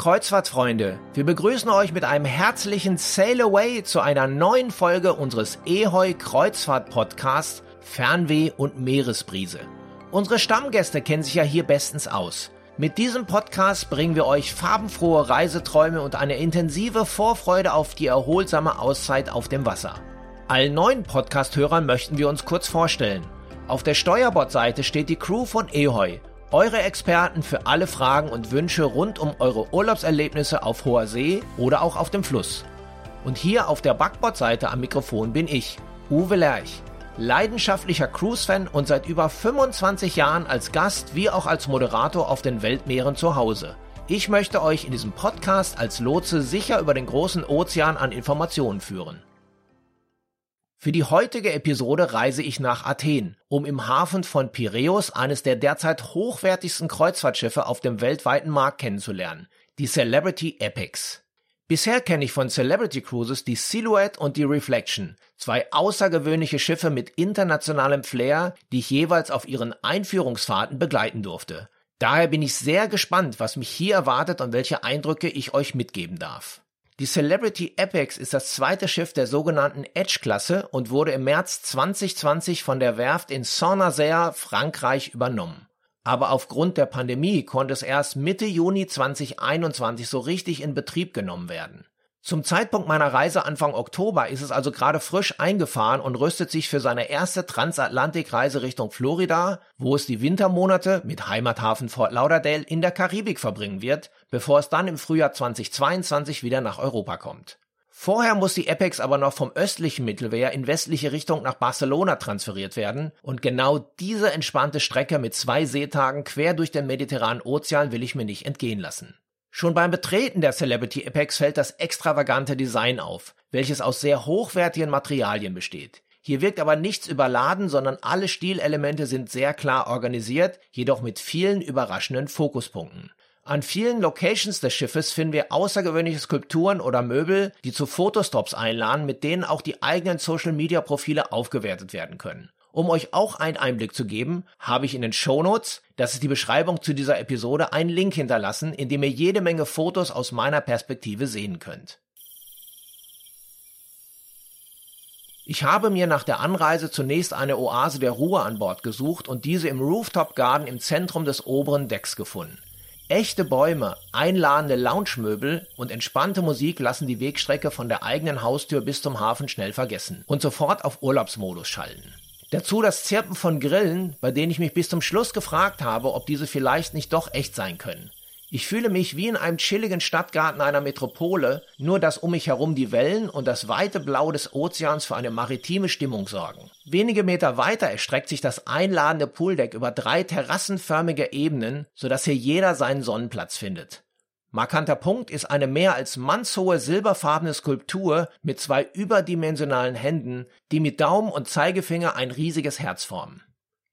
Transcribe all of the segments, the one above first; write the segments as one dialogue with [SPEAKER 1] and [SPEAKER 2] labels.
[SPEAKER 1] Kreuzfahrtfreunde, wir begrüßen euch mit einem herzlichen Sail Away zu einer neuen Folge unseres Ehoi Kreuzfahrt Podcasts Fernweh und Meeresbrise. Unsere Stammgäste kennen sich ja hier bestens aus. Mit diesem Podcast bringen wir euch farbenfrohe Reiseträume und eine intensive Vorfreude auf die erholsame Auszeit auf dem Wasser. Allen neuen Podcast-Hörern möchten wir uns kurz vorstellen. Auf der Steuerbordseite steht die Crew von Ehoi eure Experten für alle Fragen und Wünsche rund um eure Urlaubserlebnisse auf hoher See oder auch auf dem Fluss. Und hier auf der Backbordseite am Mikrofon bin ich, Uwe Lerch, leidenschaftlicher Cruise-Fan und seit über 25 Jahren als Gast wie auch als Moderator auf den Weltmeeren zu Hause. Ich möchte euch in diesem Podcast als Lotse sicher über den großen Ozean an Informationen führen. Für die heutige Episode reise ich nach Athen, um im Hafen von Piräus eines der derzeit hochwertigsten Kreuzfahrtschiffe auf dem weltweiten Markt kennenzulernen, die Celebrity Epics. Bisher kenne ich von Celebrity Cruises die Silhouette und die Reflection, zwei außergewöhnliche Schiffe mit internationalem Flair, die ich jeweils auf ihren Einführungsfahrten begleiten durfte. Daher bin ich sehr gespannt, was mich hier erwartet und welche Eindrücke ich euch mitgeben darf. Die Celebrity Apex ist das zweite Schiff der sogenannten Edge-Klasse und wurde im März 2020 von der Werft in Saint-Nazaire, Frankreich, übernommen. Aber aufgrund der Pandemie konnte es erst Mitte Juni 2021 so richtig in Betrieb genommen werden. Zum Zeitpunkt meiner Reise Anfang Oktober ist es also gerade frisch eingefahren und rüstet sich für seine erste Transatlantikreise Richtung Florida, wo es die Wintermonate mit Heimathafen Fort Lauderdale in der Karibik verbringen wird, bevor es dann im Frühjahr 2022 wieder nach Europa kommt. Vorher muss die Apex aber noch vom östlichen Mittelmeer in westliche Richtung nach Barcelona transferiert werden und genau diese entspannte Strecke mit zwei Seetagen quer durch den mediterranen Ozean will ich mir nicht entgehen lassen. Schon beim Betreten der Celebrity Apex fällt das extravagante Design auf, welches aus sehr hochwertigen Materialien besteht. Hier wirkt aber nichts überladen, sondern alle Stilelemente sind sehr klar organisiert, jedoch mit vielen überraschenden Fokuspunkten. An vielen Locations des Schiffes finden wir außergewöhnliche Skulpturen oder Möbel, die zu Fotostops einladen, mit denen auch die eigenen Social-Media-Profile aufgewertet werden können. Um euch auch einen Einblick zu geben, habe ich in den Shownotes, das ist die Beschreibung zu dieser Episode, einen Link hinterlassen, in dem ihr jede Menge Fotos aus meiner Perspektive sehen könnt. Ich habe mir nach der Anreise zunächst eine Oase der Ruhe an Bord gesucht und diese im Rooftop Garden im Zentrum des oberen Decks gefunden. Echte Bäume, einladende Loungemöbel und entspannte Musik lassen die Wegstrecke von der eigenen Haustür bis zum Hafen schnell vergessen und sofort auf Urlaubsmodus schalten. Dazu das Zirpen von Grillen, bei denen ich mich bis zum Schluss gefragt habe, ob diese vielleicht nicht doch echt sein können. Ich fühle mich wie in einem chilligen Stadtgarten einer Metropole, nur dass um mich herum die Wellen und das weite Blau des Ozeans für eine maritime Stimmung sorgen. Wenige Meter weiter erstreckt sich das einladende Pooldeck über drei terrassenförmige Ebenen, sodass hier jeder seinen Sonnenplatz findet. Markanter Punkt ist eine mehr als mannshohe silberfarbene Skulptur mit zwei überdimensionalen Händen, die mit Daumen und Zeigefinger ein riesiges Herz formen.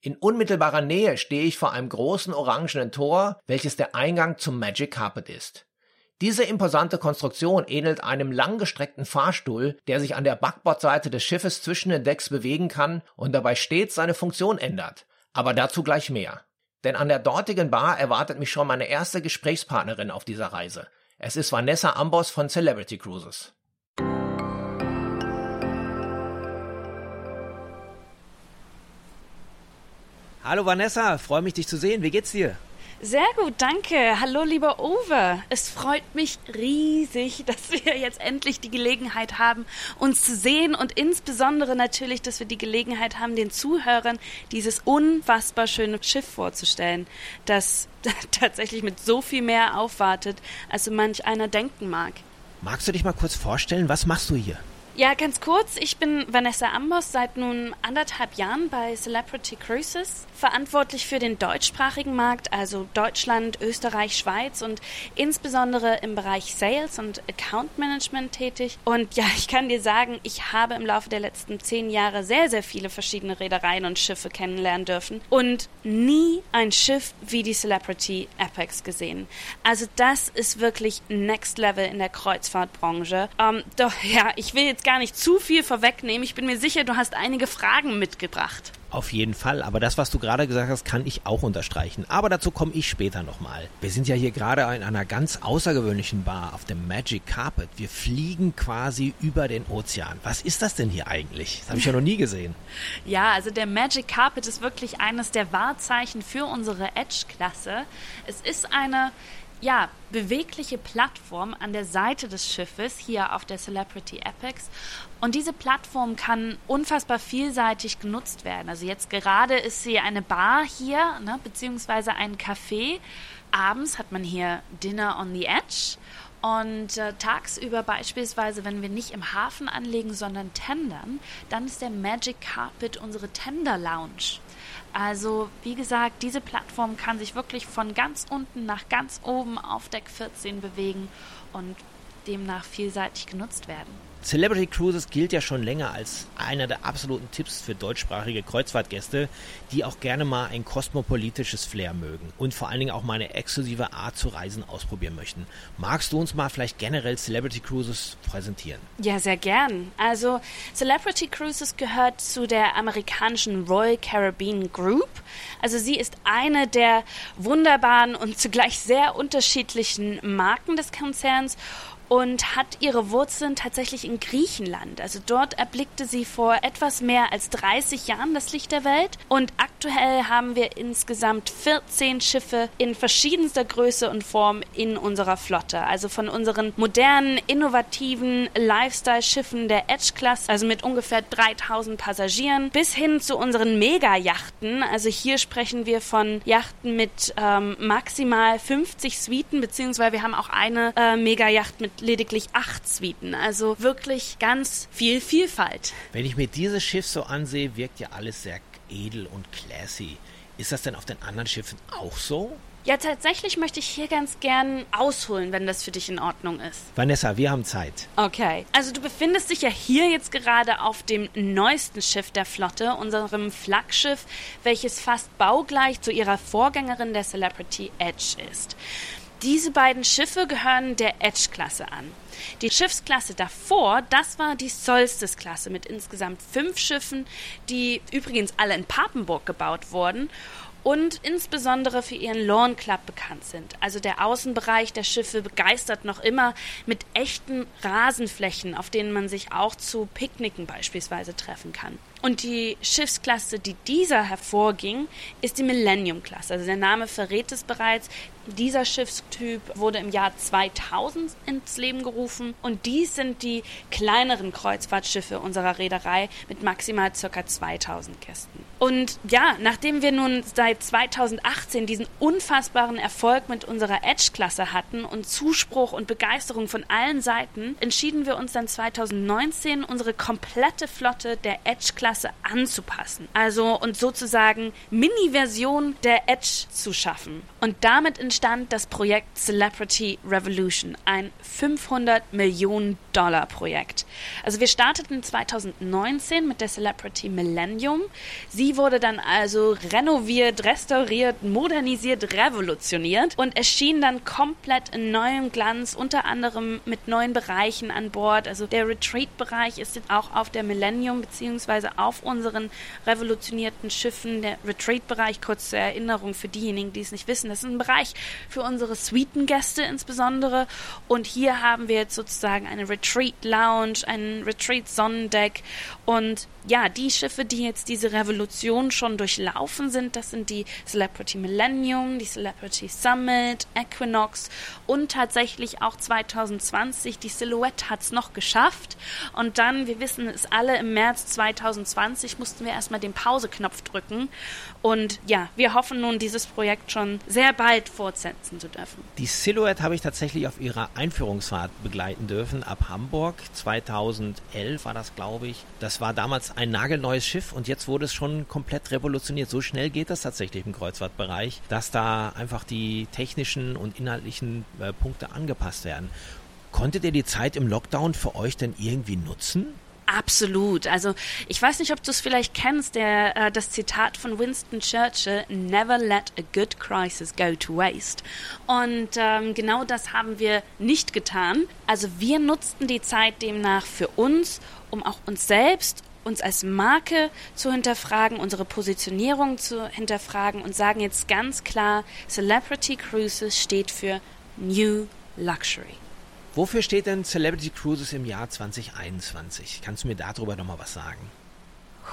[SPEAKER 1] In unmittelbarer Nähe stehe ich vor einem großen orangenen Tor, welches der Eingang zum Magic Carpet ist. Diese imposante Konstruktion ähnelt einem langgestreckten Fahrstuhl, der sich an der Backbordseite des Schiffes zwischen den Decks bewegen kann und dabei stets seine Funktion ändert. Aber dazu gleich mehr. Denn an der dortigen Bar erwartet mich schon meine erste Gesprächspartnerin auf dieser Reise. Es ist Vanessa Ambos von Celebrity Cruises. Hallo Vanessa, freue mich dich zu sehen. Wie geht's dir?
[SPEAKER 2] Sehr gut, danke. Hallo, lieber Uwe. Es freut mich riesig, dass wir jetzt endlich die Gelegenheit haben, uns zu sehen und insbesondere natürlich, dass wir die Gelegenheit haben, den Zuhörern dieses unfassbar schöne Schiff vorzustellen, das tatsächlich mit so viel mehr aufwartet, als so manch einer denken mag.
[SPEAKER 1] Magst du dich mal kurz vorstellen, was machst du hier?
[SPEAKER 2] Ja, ganz kurz. Ich bin Vanessa Ambos, seit nun anderthalb Jahren bei Celebrity Cruises, verantwortlich für den deutschsprachigen Markt, also Deutschland, Österreich, Schweiz und insbesondere im Bereich Sales und Account Management tätig. Und ja, ich kann dir sagen, ich habe im Laufe der letzten zehn Jahre sehr, sehr viele verschiedene Reedereien und Schiffe kennenlernen dürfen und nie ein Schiff wie die Celebrity Apex gesehen. Also das ist wirklich Next Level in der Kreuzfahrtbranche. Ähm, doch ja, ich will jetzt gar nicht zu viel vorwegnehmen. Ich bin mir sicher, du hast einige Fragen mitgebracht.
[SPEAKER 3] Auf jeden Fall, aber das, was du gerade gesagt hast, kann ich auch unterstreichen. Aber dazu komme ich später nochmal. Wir sind ja hier gerade in einer ganz außergewöhnlichen Bar auf dem Magic Carpet. Wir fliegen quasi über den Ozean. Was ist das denn hier eigentlich? Das habe ich ja noch nie gesehen.
[SPEAKER 2] Ja, also der Magic Carpet ist wirklich eines der Wahrzeichen für unsere Edge-Klasse. Es ist eine ja, bewegliche Plattform an der Seite des Schiffes hier auf der Celebrity Apex. Und diese Plattform kann unfassbar vielseitig genutzt werden. Also jetzt gerade ist sie eine Bar hier, ne, beziehungsweise ein Café. Abends hat man hier Dinner on the Edge. Und äh, tagsüber beispielsweise, wenn wir nicht im Hafen anlegen, sondern tendern, dann ist der Magic Carpet unsere Tender Lounge. Also, wie gesagt, diese Plattform kann sich wirklich von ganz unten nach ganz oben auf Deck 14 bewegen und demnach vielseitig genutzt werden.
[SPEAKER 3] Celebrity Cruises gilt ja schon länger als einer der absoluten Tipps für deutschsprachige Kreuzfahrtgäste, die auch gerne mal ein kosmopolitisches Flair mögen und vor allen Dingen auch mal eine exklusive Art zu reisen ausprobieren möchten. Magst du uns mal vielleicht generell Celebrity Cruises präsentieren?
[SPEAKER 2] Ja, sehr gern. Also Celebrity Cruises gehört zu der amerikanischen Royal Caribbean Group. Also sie ist eine der wunderbaren und zugleich sehr unterschiedlichen Marken des Konzerns und hat ihre Wurzeln tatsächlich in Griechenland. Also dort erblickte sie vor etwas mehr als 30 Jahren das Licht der Welt und aktuell haben wir insgesamt 14 Schiffe in verschiedenster Größe und Form in unserer Flotte. Also von unseren modernen, innovativen Lifestyle-Schiffen der Edge-Klasse, also mit ungefähr 3000 Passagieren, bis hin zu unseren Mega-Yachten. Also hier sprechen wir von Yachten mit ähm, maximal 50 Suiten, beziehungsweise wir haben auch eine äh, Mega-Yacht mit lediglich acht Suiten. Also wirklich ganz viel Vielfalt.
[SPEAKER 3] Wenn ich mir dieses Schiff so ansehe, wirkt ja alles sehr edel und classy. Ist das denn auf den anderen Schiffen auch so?
[SPEAKER 2] Ja, tatsächlich möchte ich hier ganz gern ausholen, wenn das für dich in Ordnung ist.
[SPEAKER 3] Vanessa, wir haben Zeit.
[SPEAKER 2] Okay. Also du befindest dich ja hier jetzt gerade auf dem neuesten Schiff der Flotte, unserem Flaggschiff, welches fast baugleich zu ihrer Vorgängerin der Celebrity Edge ist. Diese beiden Schiffe gehören der Edge-Klasse an. Die Schiffsklasse davor, das war die Solstice-Klasse mit insgesamt fünf Schiffen, die übrigens alle in Papenburg gebaut wurden und insbesondere für ihren Lawn Club bekannt sind. Also der Außenbereich der Schiffe begeistert noch immer mit echten Rasenflächen, auf denen man sich auch zu Picknicken beispielsweise treffen kann. Und die Schiffsklasse, die dieser hervorging, ist die Millennium-Klasse. Also der Name verrät es bereits. Dieser Schiffstyp wurde im Jahr 2000 ins Leben gerufen und dies sind die kleineren Kreuzfahrtschiffe unserer Reederei mit maximal ca. 2000 Gästen. Und ja, nachdem wir nun seit 2018 diesen unfassbaren Erfolg mit unserer Edge-Klasse hatten und Zuspruch und Begeisterung von allen Seiten, entschieden wir uns dann 2019 unsere komplette Flotte der Edge-Klasse Klasse anzupassen. Also und sozusagen Mini-Version der Edge zu schaffen. Und damit entstand das Projekt Celebrity Revolution, ein 500 Millionen Dollar Projekt. Also wir starteten 2019 mit der Celebrity Millennium. Sie wurde dann also renoviert, restauriert, modernisiert, revolutioniert und erschien dann komplett in neuem Glanz, unter anderem mit neuen Bereichen an Bord. Also der Retreat-Bereich ist jetzt auch auf der Millennium beziehungsweise auf unseren revolutionierten Schiffen. Der Retreat-Bereich, kurz zur Erinnerung für diejenigen, die es nicht wissen, das ist ein Bereich für unsere Suitengäste insbesondere. Und hier haben wir jetzt sozusagen eine Retreat-Lounge, ein Retreat-Sonnendeck und ja, die Schiffe, die jetzt diese Revolution schon durchlaufen sind, das sind die Celebrity Millennium, die Celebrity Summit, Equinox und tatsächlich auch 2020 die Silhouette hat es noch geschafft. Und dann, wir wissen es alle, im März 2020 mussten wir erstmal den Pauseknopf drücken. Und ja, wir hoffen nun, dieses Projekt schon sehr bald fortsetzen zu dürfen.
[SPEAKER 3] Die Silhouette habe ich tatsächlich auf ihrer Einführungsfahrt begleiten dürfen ab Hamburg. 2011 war das, glaube ich. Das war damals ein nagelneues Schiff und jetzt wurde es schon komplett revolutioniert. So schnell geht das tatsächlich im Kreuzfahrtbereich, dass da einfach die technischen und inhaltlichen äh, Punkte angepasst werden. Konntet ihr die Zeit im Lockdown für euch denn irgendwie nutzen?
[SPEAKER 2] Absolut. Also ich weiß nicht, ob du es vielleicht kennst, der, äh, das Zitat von Winston Churchill, Never let a good crisis go to waste. Und ähm, genau das haben wir nicht getan. Also wir nutzten die Zeit demnach für uns, um auch uns selbst uns als Marke zu hinterfragen, unsere Positionierung zu hinterfragen und sagen jetzt ganz klar, Celebrity Cruises steht für New Luxury.
[SPEAKER 3] Wofür steht denn Celebrity Cruises im Jahr 2021? Kannst du mir darüber nochmal was sagen?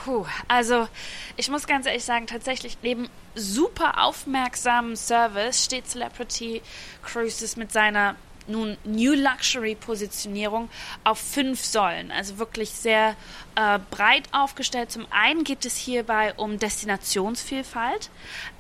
[SPEAKER 2] Puh, also ich muss ganz ehrlich sagen, tatsächlich neben super aufmerksamen Service steht Celebrity Cruises mit seiner nun New Luxury Positionierung auf fünf Säulen, also wirklich sehr äh, breit aufgestellt. Zum einen geht es hierbei um Destinationsvielfalt.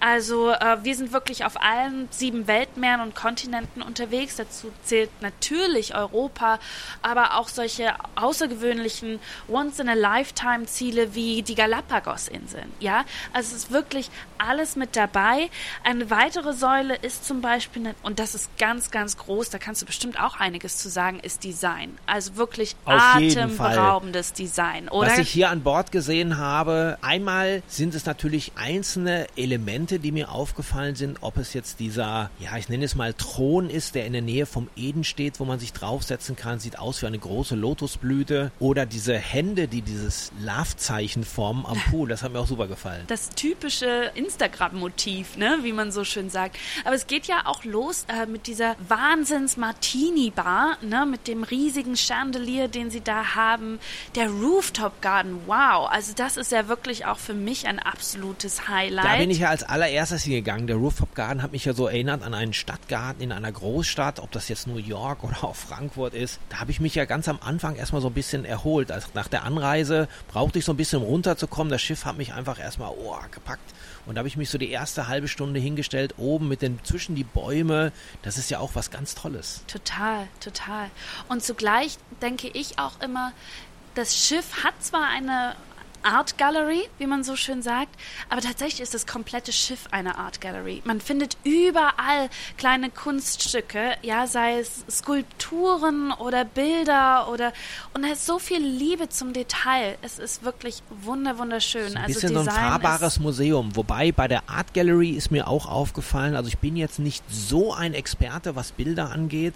[SPEAKER 2] Also äh, wir sind wirklich auf allen sieben Weltmeeren und Kontinenten unterwegs. Dazu zählt natürlich Europa, aber auch solche außergewöhnlichen Once-in-a-Lifetime-Ziele wie die Galapagos-Inseln. Ja, also es ist wirklich alles mit dabei. Eine weitere Säule ist zum Beispiel, und das ist ganz, ganz groß, da kannst du bestimmt auch einiges zu sagen, ist Design. Also wirklich
[SPEAKER 3] auf
[SPEAKER 2] atemberaubendes Design sein, oder?
[SPEAKER 3] Was ich hier an Bord gesehen habe, einmal sind es natürlich einzelne Elemente, die mir aufgefallen sind, ob es jetzt dieser, ja, ich nenne es mal Thron ist, der in der Nähe vom Eden steht, wo man sich draufsetzen kann, sieht aus wie eine große Lotusblüte oder diese Hände, die dieses Love-Zeichen formen am Pool, das hat mir auch super gefallen.
[SPEAKER 2] Das typische Instagram-Motiv, ne, wie man so schön sagt. Aber es geht ja auch los äh, mit dieser Wahnsinns-Martini-Bar, ne, mit dem riesigen Chandelier, den sie da haben, der Roof Rooftop Garden, wow. Also das ist ja wirklich auch für mich ein absolutes Highlight.
[SPEAKER 3] Da bin ich ja als allererstes hingegangen. Der Rooftop Garden hat mich ja so erinnert an einen Stadtgarten in einer Großstadt, ob das jetzt New York oder auch Frankfurt ist. Da habe ich mich ja ganz am Anfang erstmal so ein bisschen erholt. Also nach der Anreise brauchte ich so ein bisschen runterzukommen. Das Schiff hat mich einfach erstmal oh, gepackt. Und da habe ich mich so die erste halbe Stunde hingestellt, oben mit den zwischen die Bäume. Das ist ja auch was ganz Tolles.
[SPEAKER 2] Total, total. Und zugleich denke ich auch immer, das Schiff hat zwar eine Art Gallery, wie man so schön sagt, aber tatsächlich ist das komplette Schiff eine Art Gallery. Man findet überall kleine Kunststücke, ja, sei es Skulpturen oder Bilder oder und da ist so viel Liebe zum Detail. Es ist wirklich wunder wunderschön.
[SPEAKER 3] Ein also bisschen also so ein fahrbares Museum, wobei bei der Art Gallery ist mir auch aufgefallen, also ich bin jetzt nicht so ein Experte, was Bilder angeht,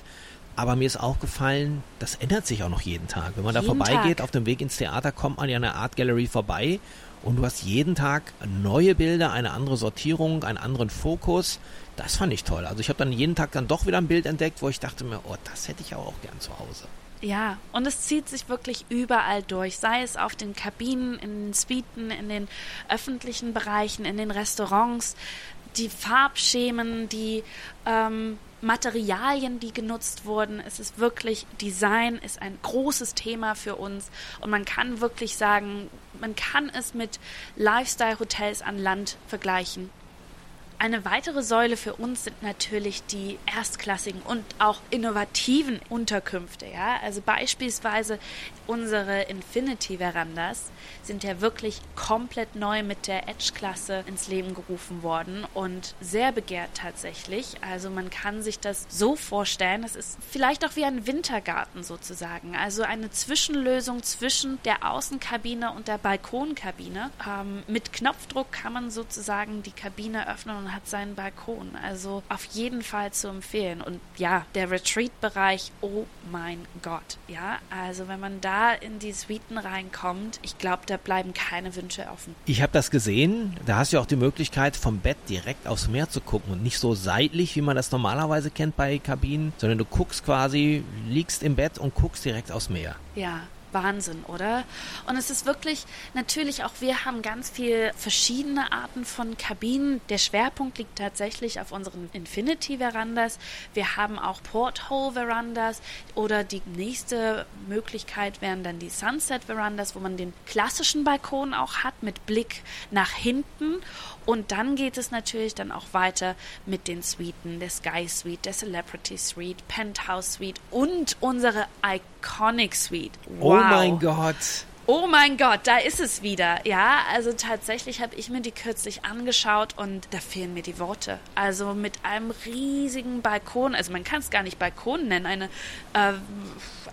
[SPEAKER 3] aber mir ist aufgefallen, das ändert sich auch noch jeden Tag. Wenn man jeden da vorbeigeht, auf dem Weg ins Theater, kommt man ja an der Art Gallery vorbei und du hast jeden Tag neue Bilder, eine andere Sortierung, einen anderen Fokus. Das fand ich toll. Also ich habe dann jeden Tag dann doch wieder ein Bild entdeckt, wo ich dachte mir, oh, das hätte ich aber auch gern zu Hause.
[SPEAKER 2] Ja, und es zieht sich wirklich überall durch, sei es auf den Kabinen, in den Suiten, in den öffentlichen Bereichen, in den Restaurants, die Farbschemen, die ähm, Materialien, die genutzt wurden. Es ist wirklich, Design ist ein großes Thema für uns und man kann wirklich sagen, man kann es mit Lifestyle-Hotels an Land vergleichen. Eine weitere Säule für uns sind natürlich die erstklassigen und auch innovativen Unterkünfte. Ja? Also beispielsweise unsere Infinity Verandas sind ja wirklich komplett neu mit der Edge-Klasse ins Leben gerufen worden und sehr begehrt tatsächlich. Also man kann sich das so vorstellen, es ist vielleicht auch wie ein Wintergarten sozusagen. Also eine Zwischenlösung zwischen der Außenkabine und der Balkonkabine. Ähm, mit Knopfdruck kann man sozusagen die Kabine öffnen und hat seinen Balkon. Also auf jeden Fall zu empfehlen. Und ja, der Retreat-Bereich, oh mein Gott. Ja, also wenn man da in die Suiten reinkommt, ich glaube, da bleiben keine Wünsche offen.
[SPEAKER 3] Ich habe das gesehen. Da hast du ja auch die Möglichkeit, vom Bett direkt aufs Meer zu gucken und nicht so seitlich, wie man das normalerweise kennt bei Kabinen, sondern du guckst quasi, liegst im Bett und guckst direkt aufs Meer.
[SPEAKER 2] Ja, Wahnsinn, oder? Und es ist wirklich, natürlich auch wir haben ganz viel verschiedene Arten von Kabinen. Der Schwerpunkt liegt tatsächlich auf unseren Infinity Verandas. Wir haben auch Porthole Verandas oder die nächste Möglichkeit wären dann die Sunset Verandas, wo man den klassischen Balkon auch hat mit Blick nach hinten und dann geht es natürlich dann auch weiter mit den Suiten, der Sky Suite, der Celebrity Suite, Penthouse Suite und unsere Iconic Suite.
[SPEAKER 3] Oh wow. Oh mein Gott.
[SPEAKER 2] Oh mein Gott, da ist es wieder. Ja, also tatsächlich habe ich mir die kürzlich angeschaut und da fehlen mir die Worte. Also mit einem riesigen Balkon, also man kann es gar nicht Balkon nennen, eine äh,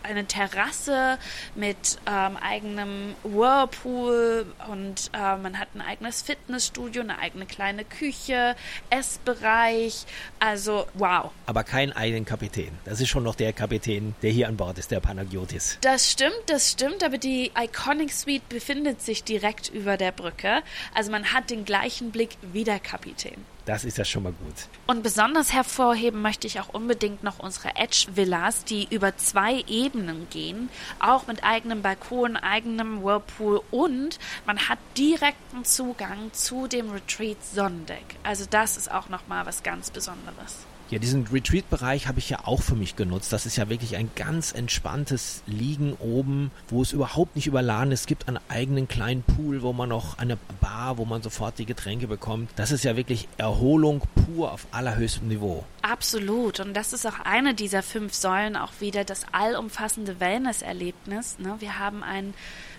[SPEAKER 2] eine Terrasse mit ähm, eigenem Whirlpool und äh, man hat ein eigenes Fitnessstudio, eine eigene kleine Küche, Essbereich. Also wow.
[SPEAKER 3] Aber kein eigenen Kapitän. Das ist schon noch der Kapitän, der hier an Bord ist, der Panagiotis.
[SPEAKER 2] Das stimmt, das stimmt, aber die Icon Iconic Suite befindet sich direkt über der Brücke. Also man hat den gleichen Blick wie der Kapitän.
[SPEAKER 3] Das ist ja schon mal gut.
[SPEAKER 2] Und besonders hervorheben möchte ich auch unbedingt noch unsere Edge-Villas, die über zwei Ebenen gehen, auch mit eigenem Balkon, eigenem Whirlpool und man hat direkten Zugang zu dem Retreat Sonnendeck. Also das ist auch nochmal was ganz Besonderes.
[SPEAKER 3] Ja, diesen Retreat-Bereich habe ich ja auch für mich genutzt. Das ist ja wirklich ein ganz entspanntes Liegen oben, wo es überhaupt nicht überladen ist. Es gibt einen eigenen kleinen Pool, wo man noch eine Bar, wo man sofort die Getränke bekommt. Das ist ja wirklich Erholung pur auf allerhöchstem Niveau.
[SPEAKER 2] Absolut. Und das ist auch eine dieser fünf Säulen auch wieder das allumfassende Wellness-Erlebnis. Ne? Wir haben ein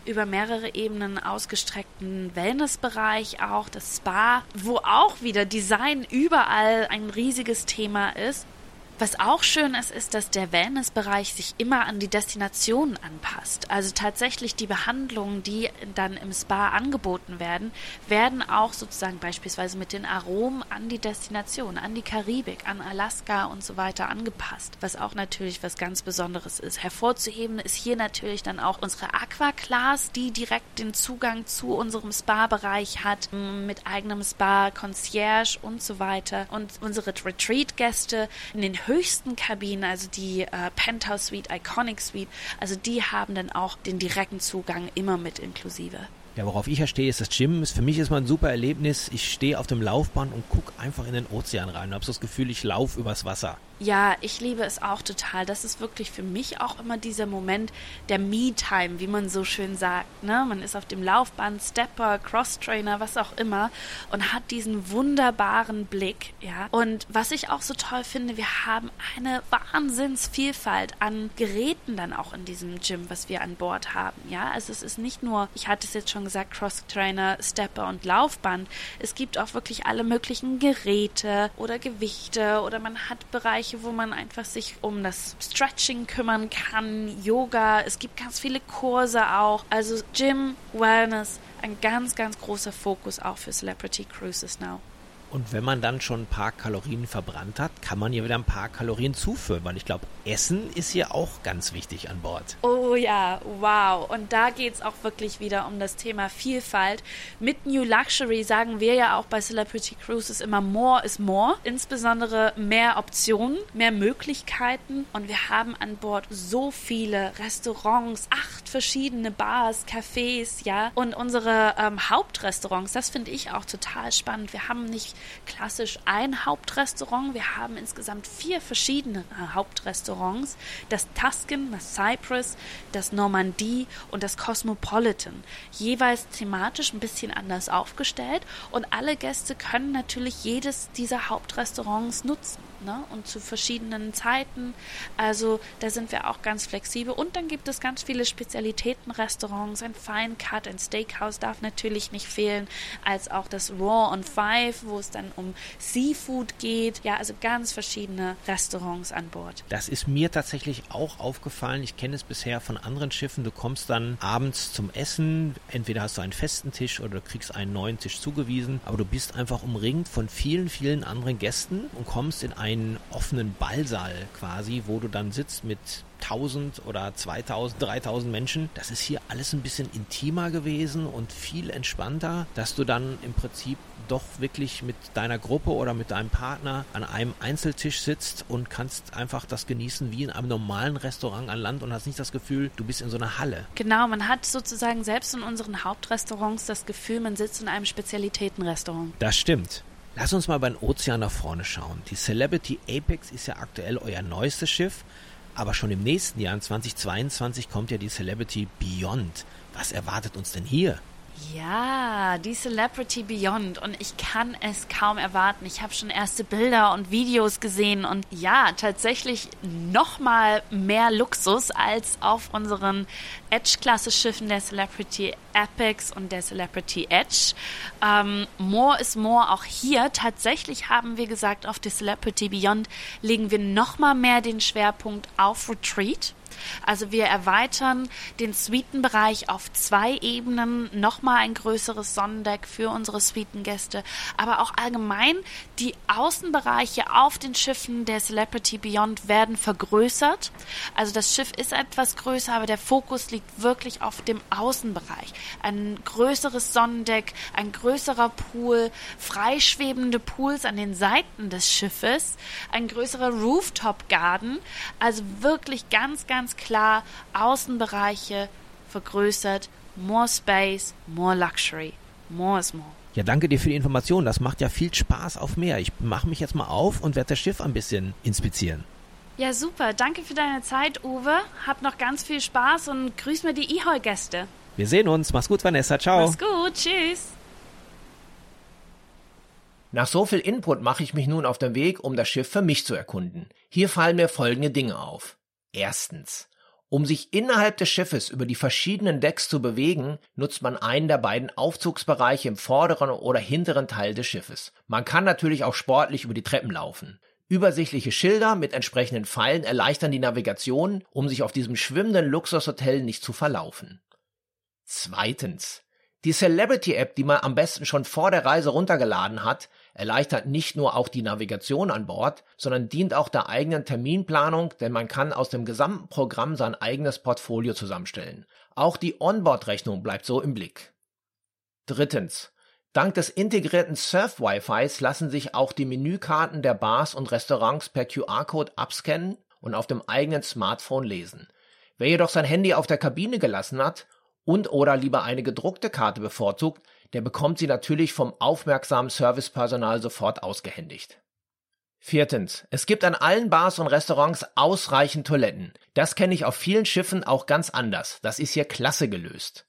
[SPEAKER 2] über mehrere Ebenen ausgestreckten Wellnessbereich, auch das Spa, wo auch wieder Design überall ein riesiges Thema ist. Was auch schön ist, ist, dass der Wellnessbereich sich immer an die Destination anpasst. Also tatsächlich die Behandlungen, die dann im Spa angeboten werden, werden auch sozusagen beispielsweise mit den Aromen an die Destination, an die Karibik, an Alaska und so weiter angepasst. Was auch natürlich was ganz Besonderes ist. Hervorzuheben ist hier natürlich dann auch unsere Aqua Class, die direkt den Zugang zu unserem Spa-Bereich hat, mit eigenem Spa, Concierge und so weiter. Und unsere Retreat-Gäste in den höchsten Kabinen, also die äh, Penthouse Suite, Iconic Suite, also die haben dann auch den direkten Zugang immer mit inklusive.
[SPEAKER 3] Ja, worauf ich ja stehe, ist das Gym. Für mich ist mal ein super Erlebnis. Ich stehe auf dem Laufband und gucke einfach in den Ozean rein und habe so das Gefühl, ich laufe übers Wasser.
[SPEAKER 2] Ja, ich liebe es auch total. Das ist wirklich für mich auch immer dieser Moment der Me-Time, wie man so schön sagt. Ne? Man ist auf dem Laufband, Stepper, Cross-Trainer, was auch immer und hat diesen wunderbaren Blick. Ja? Und was ich auch so toll finde, wir haben eine Wahnsinnsvielfalt an Geräten dann auch in diesem Gym, was wir an Bord haben. Ja, also es ist nicht nur, ich hatte es jetzt schon gesagt, Cross-Trainer, Stepper und Laufband. Es gibt auch wirklich alle möglichen Geräte oder Gewichte oder man hat Bereiche, Bereiche, wo man einfach sich um das Stretching kümmern kann, Yoga, es gibt ganz viele Kurse auch. Also Gym, Wellness, ein ganz, ganz großer Fokus auch für Celebrity Cruises Now.
[SPEAKER 3] Und wenn man dann schon ein paar Kalorien verbrannt hat, kann man hier wieder ein paar Kalorien zuführen, weil ich glaube, Essen ist hier auch ganz wichtig an Bord.
[SPEAKER 2] Oh ja, wow. Und da geht es auch wirklich wieder um das Thema Vielfalt. Mit New Luxury sagen wir ja auch bei Celebrity Cruises immer more is more. Insbesondere mehr Optionen, mehr Möglichkeiten. Und wir haben an Bord so viele Restaurants, acht verschiedene Bars, Cafés, ja. Und unsere ähm, Hauptrestaurants, das finde ich auch total spannend. Wir haben nicht klassisch ein Hauptrestaurant. Wir haben insgesamt vier verschiedene äh, Hauptrestaurants. Das Tuscan, das Cyprus, das Normandie und das Cosmopolitan. Jeweils thematisch ein bisschen anders aufgestellt. Und alle Gäste können natürlich jedes dieser Hauptrestaurants nutzen ne? und zu verschiedenen Zeiten. Also da sind wir auch ganz flexibel. Und dann gibt es ganz viele Spezialitätenrestaurants. Ein Fine Cut, ein Steakhouse darf natürlich nicht fehlen, als auch das Raw on Five, wo es dann um Seafood geht. Ja, also ganz verschiedene Restaurants an Bord.
[SPEAKER 3] Das ist mir tatsächlich auch aufgefallen. Ich kenne es bisher von anderen Schiffen. Du kommst dann abends zum Essen. Entweder hast du einen festen Tisch oder kriegst einen neuen Tisch zugewiesen. Aber du bist einfach umringt von vielen, vielen anderen Gästen und kommst in einen einen offenen Ballsaal quasi, wo du dann sitzt mit 1000 oder 2000, 3000 Menschen. Das ist hier alles ein bisschen intimer gewesen und viel entspannter, dass du dann im Prinzip doch wirklich mit deiner Gruppe oder mit deinem Partner an einem Einzeltisch sitzt und kannst einfach das genießen wie in einem normalen Restaurant an Land und hast nicht das Gefühl, du bist in so einer Halle.
[SPEAKER 2] Genau, man hat sozusagen selbst in unseren Hauptrestaurants das Gefühl, man sitzt in einem Spezialitätenrestaurant.
[SPEAKER 3] Das stimmt. Lass uns mal beim Ozean nach vorne schauen. Die Celebrity Apex ist ja aktuell euer neuestes Schiff, aber schon im nächsten Jahr, in 2022, kommt ja die Celebrity Beyond. Was erwartet uns denn hier?
[SPEAKER 2] Ja, die Celebrity Beyond und ich kann es kaum erwarten. Ich habe schon erste Bilder und Videos gesehen und ja, tatsächlich noch mal mehr Luxus als auf unseren Edge-Klasse-Schiffen der Celebrity Apex und der Celebrity Edge. Ähm, more is more auch hier. Tatsächlich haben wir gesagt, auf der Celebrity Beyond legen wir noch mal mehr den Schwerpunkt auf Retreat. Also wir erweitern den Suitenbereich auf zwei Ebenen, nochmal ein größeres Sonnendeck für unsere Suitengäste, aber auch allgemein die Außenbereiche auf den Schiffen der Celebrity Beyond werden vergrößert. Also das Schiff ist etwas größer, aber der Fokus liegt wirklich auf dem Außenbereich. Ein größeres Sonnendeck, ein größerer Pool, freischwebende Pools an den Seiten des Schiffes, ein größerer Rooftop Garden, also wirklich ganz, ganz klar Außenbereiche vergrößert, more space, more luxury, more is more.
[SPEAKER 1] Ja, danke dir für die Information. Das macht ja viel Spaß auf Meer. Ich mache mich jetzt mal auf und werde das Schiff ein bisschen inspizieren.
[SPEAKER 2] Ja, super. Danke für deine Zeit, Uwe. Hab noch ganz viel Spaß und grüß mir die Ihoi-Gäste.
[SPEAKER 1] Wir sehen uns. Mach's gut, Vanessa. Ciao.
[SPEAKER 2] Mach's gut. Tschüss.
[SPEAKER 1] Nach so viel Input mache ich mich nun auf den Weg, um das Schiff für mich zu erkunden. Hier fallen mir folgende Dinge auf. Erstens. Um sich innerhalb des Schiffes über die verschiedenen Decks zu bewegen, nutzt man einen der beiden Aufzugsbereiche im vorderen oder hinteren Teil des Schiffes. Man kann natürlich auch sportlich über die Treppen laufen. Übersichtliche Schilder mit entsprechenden Pfeilen erleichtern die Navigation, um sich auf diesem schwimmenden Luxushotel nicht zu verlaufen. Zweitens. Die Celebrity-App, die man am besten schon vor der Reise runtergeladen hat, erleichtert nicht nur auch die Navigation an Bord, sondern dient auch der eigenen Terminplanung, denn man kann aus dem gesamten Programm sein eigenes Portfolio zusammenstellen. Auch die Onboard-Rechnung bleibt so im Blick. Drittens. Dank des integrierten Surf-Wi-Fis lassen sich auch die Menükarten der Bars und Restaurants per QR-Code abscannen und auf dem eigenen Smartphone lesen. Wer jedoch sein Handy auf der Kabine gelassen hat und oder lieber eine gedruckte Karte bevorzugt, der bekommt sie natürlich vom aufmerksamen Servicepersonal sofort ausgehändigt. Viertens. Es gibt an allen Bars und Restaurants ausreichend Toiletten. Das kenne ich auf vielen Schiffen auch ganz anders. Das ist hier klasse gelöst.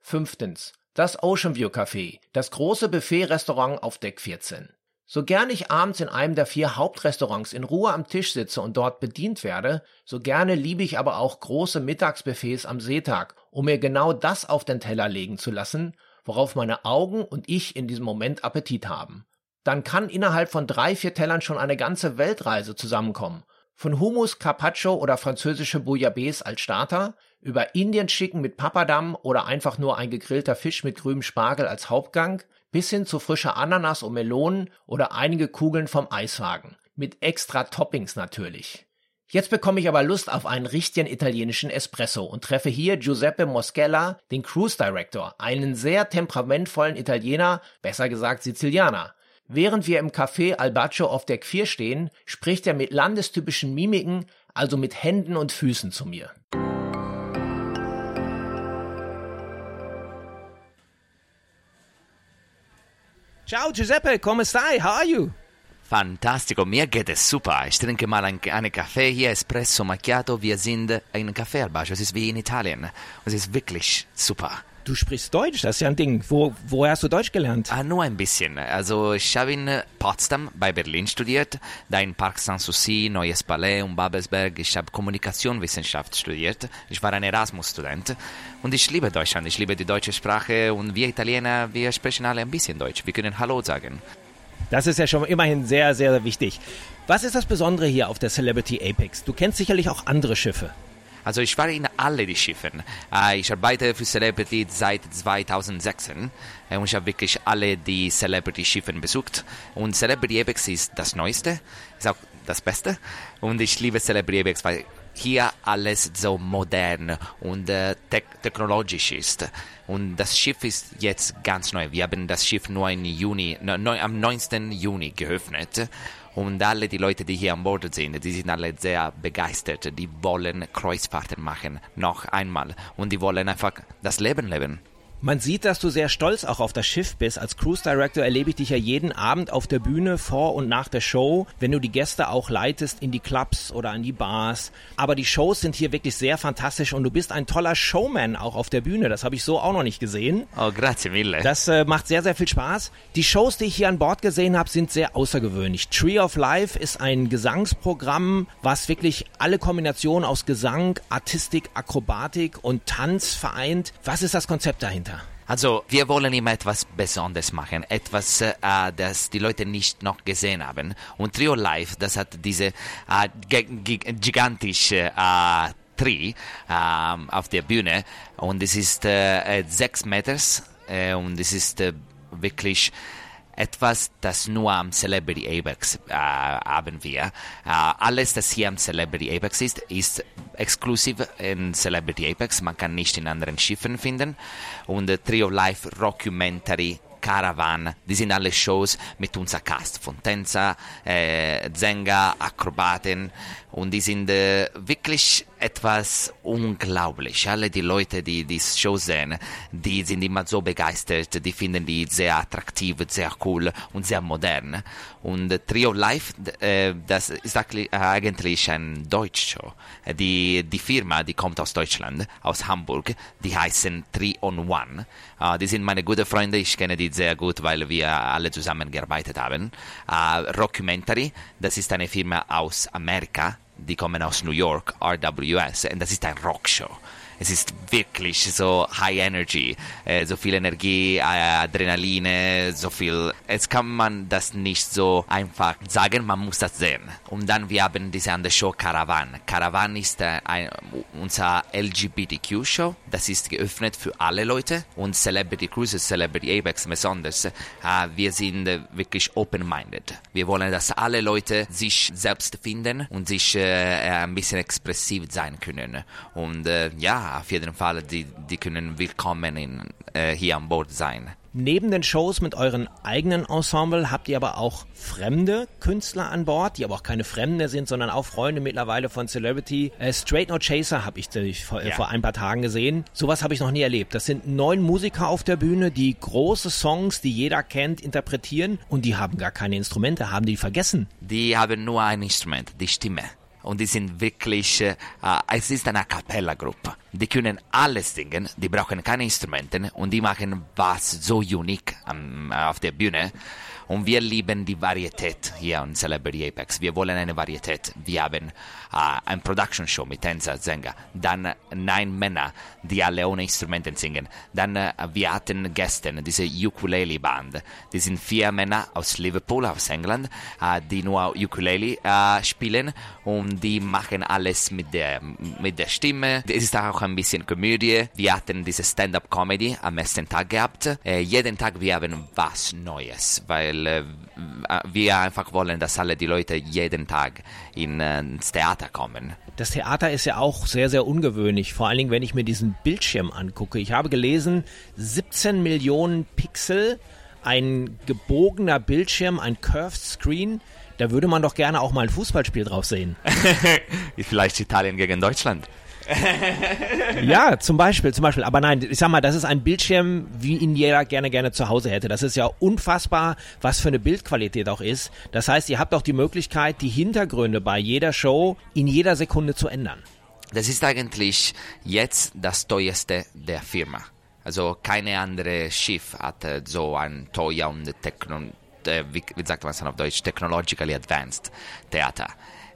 [SPEAKER 1] Fünftens. Das Ocean View Café, das große Buffet-Restaurant auf Deck 14. So gern ich abends in einem der vier Hauptrestaurants in Ruhe am Tisch sitze und dort bedient werde, so gerne liebe ich aber auch große Mittagsbuffets am Seetag, um mir genau das auf den Teller legen zu lassen, worauf meine Augen und ich in diesem Moment Appetit haben. Dann kann innerhalb von drei, vier Tellern schon eine ganze Weltreise zusammenkommen. Von Hummus, Carpaccio oder französische Bouillabaisse als Starter, über Indien Chicken mit Papadam oder einfach nur ein gegrillter Fisch mit grünem Spargel als Hauptgang, bis hin zu frischer Ananas und Melonen oder einige Kugeln vom Eiswagen. Mit extra Toppings natürlich. Jetzt bekomme ich aber Lust auf einen richtigen italienischen Espresso und treffe hier Giuseppe Moschella, den Cruise Director, einen sehr temperamentvollen Italiener, besser gesagt Sizilianer. Während wir im Café Albaccio auf Deck 4 stehen, spricht er mit landestypischen Mimiken, also mit Händen und Füßen zu mir. Ciao Giuseppe, come stai? How are you?
[SPEAKER 4] Fantastico, mir geht es super. Ich trinke mal einen, einen Kaffee hier, Espresso Macchiato. Wir sind al Bacio. Es ist wie in Italien. Es ist wirklich super.
[SPEAKER 1] Du sprichst Deutsch, das ist ja ein Ding. Wo, woher hast du Deutsch gelernt?
[SPEAKER 4] Ah, nur ein bisschen. Also ich habe in Potsdam bei Berlin studiert, da in Park Sanssouci, Neues Palais und Babelsberg. Ich habe Kommunikationswissenschaft studiert. Ich war ein Erasmus-Student und ich liebe Deutschland. Ich liebe die deutsche Sprache und wir Italiener, wir sprechen alle ein bisschen Deutsch. Wir können Hallo sagen.
[SPEAKER 1] Das ist ja schon immerhin sehr, sehr wichtig. Was ist das Besondere hier auf der Celebrity Apex? Du kennst sicherlich auch andere Schiffe.
[SPEAKER 4] Also ich war in alle die Schiffen. Äh, ich arbeite für Celebrity seit 2016 äh, und ich habe wirklich alle die Celebrity-Schiffen besucht. Und Celebrity Apex ist das Neueste, ist auch das Beste. Und ich liebe Celebrity Apex, weil hier alles so modern und äh, te technologisch ist. Und das Schiff ist jetzt ganz neu. Wir haben das Schiff nur im Juni, ne, am 19. Juni geöffnet. Und alle die Leute, die hier an Bord sind, die sind alle sehr begeistert. Die wollen Kreuzfahrten machen, noch einmal. Und die wollen einfach das Leben leben.
[SPEAKER 1] Man sieht, dass du sehr stolz auch auf das Schiff bist. Als Cruise Director erlebe ich dich ja jeden Abend auf der Bühne vor und nach der Show, wenn du die Gäste auch leitest in die Clubs oder in die Bars. Aber die Shows sind hier wirklich sehr fantastisch und du bist ein toller Showman auch auf der Bühne. Das habe ich so auch noch nicht gesehen.
[SPEAKER 4] Oh, grazie mille.
[SPEAKER 1] Das äh, macht sehr, sehr viel Spaß. Die Shows, die ich hier an Bord gesehen habe, sind sehr außergewöhnlich. Tree of Life ist ein Gesangsprogramm, was wirklich alle Kombinationen aus Gesang, Artistik, Akrobatik und Tanz vereint. Was ist das Konzept dahinter?
[SPEAKER 4] Also wir wollen immer etwas Besonderes machen, etwas, äh, das die Leute nicht noch gesehen haben. Und Trio Live, das hat diese äh, gigantische äh, Tree ähm, auf der Bühne und es ist äh, äh sechs Meters äh, und es ist äh, wirklich etwas, das nur am Celebrity Apex äh, haben wir. Äh, alles, das hier am Celebrity Apex ist, ist exklusiv in Celebrity Apex. Man kann nicht in anderen Schiffen finden. Und äh, Trio Life Rockumentary Caravan, die sind alle Shows mit unser Cast von Tänzer, äh, Sänger, Akrobaten und die sind äh, wirklich etwas unglaublich. Alle die Leute, die die Show sehen, die sind immer so begeistert, die finden die sehr attraktiv, sehr cool und sehr modern. Und Trio Live, äh, das ist eigentlich ein Deutsch-Show. Die, die Firma, die kommt aus Deutschland, aus Hamburg, die heißen Three on One. Uh, die sind meine guten Freunde, ich kenne die sehr gut, weil wir alle zusammen gearbeitet haben. Uh, Rockumentary, das ist eine Firma aus Amerika, die kommen aus New York, RWS, und das ist ein Rockshow. Es ist wirklich so High Energy, äh, so viel Energie, äh, Adrenaline, so viel. Jetzt kann man das nicht so einfach sagen, man muss das sehen. Und dann wir haben diese andere Show Caravan. Caravan ist äh, ein, unser LGBTQ-Show. Das ist geöffnet für alle Leute. Und Celebrity Cruises, Celebrity Apex besonders. Äh, wir sind äh, wirklich open-minded. Wir wollen, dass alle Leute sich selbst finden und sich äh, ein bisschen expressiv sein können. Und ja, auf jeden Fall, die, die können willkommen in, äh, hier an Bord sein.
[SPEAKER 3] Neben den Shows mit euren eigenen Ensemble habt ihr aber auch fremde Künstler an Bord, die aber auch keine Fremde sind, sondern auch Freunde mittlerweile von Celebrity. Äh, Straight No Chaser habe ich vor, ja. vor, ein paar Tagen gesehen. Sowas habe ich noch nie erlebt. Das sind neun Musiker auf der Bühne, die große Songs, die jeder kennt, interpretieren und die haben gar keine Instrumente, haben die vergessen.
[SPEAKER 4] Die haben nur ein Instrument, die Stimme und die sind wirklich, äh, es ist eine Cappella-Gruppe. Die können alles singen, die brauchen keine Instrumente und die machen was so unique um, auf der Bühne. Und wir lieben die Varietät hier an Celebrity Apex. Wir wollen eine Varietät. Wir haben äh, ein Production Show mit Tänzer, Sänger, dann neun Männer, die alle ohne Instrumenten singen. Dann äh, wir hatten Gäste, diese Ukulele Band. Die sind vier Männer aus Liverpool, aus England, äh, die nur Ukulele äh, spielen und die machen alles mit der, mit der Stimme. Es ist auch ein bisschen Komödie. Wir hatten diese Stand-up-Comedy am ersten Tag gehabt. Jeden Tag wir haben was Neues, weil wir einfach wollen, dass alle die Leute jeden Tag in, ins Theater kommen.
[SPEAKER 3] Das Theater ist ja auch sehr, sehr ungewöhnlich, vor allen Dingen, wenn ich mir diesen Bildschirm angucke. Ich habe gelesen, 17 Millionen Pixel, ein gebogener Bildschirm, ein Curved Screen. Da würde man doch gerne auch mal ein Fußballspiel drauf sehen.
[SPEAKER 4] Vielleicht Italien gegen Deutschland.
[SPEAKER 3] ja, zum Beispiel, zum Beispiel. Aber nein, ich sag mal, das ist ein Bildschirm, wie ihn jeder gerne, gerne zu Hause hätte. Das ist ja unfassbar, was für eine Bildqualität auch ist. Das heißt, ihr habt auch die Möglichkeit, die Hintergründe bei jeder Show in jeder Sekunde zu ändern.
[SPEAKER 4] Das ist eigentlich jetzt das teuerste der Firma. Also keine andere Schiff hat so ein teuer und techno, äh, wie sagt man es auf Deutsch, technologically advanced Theater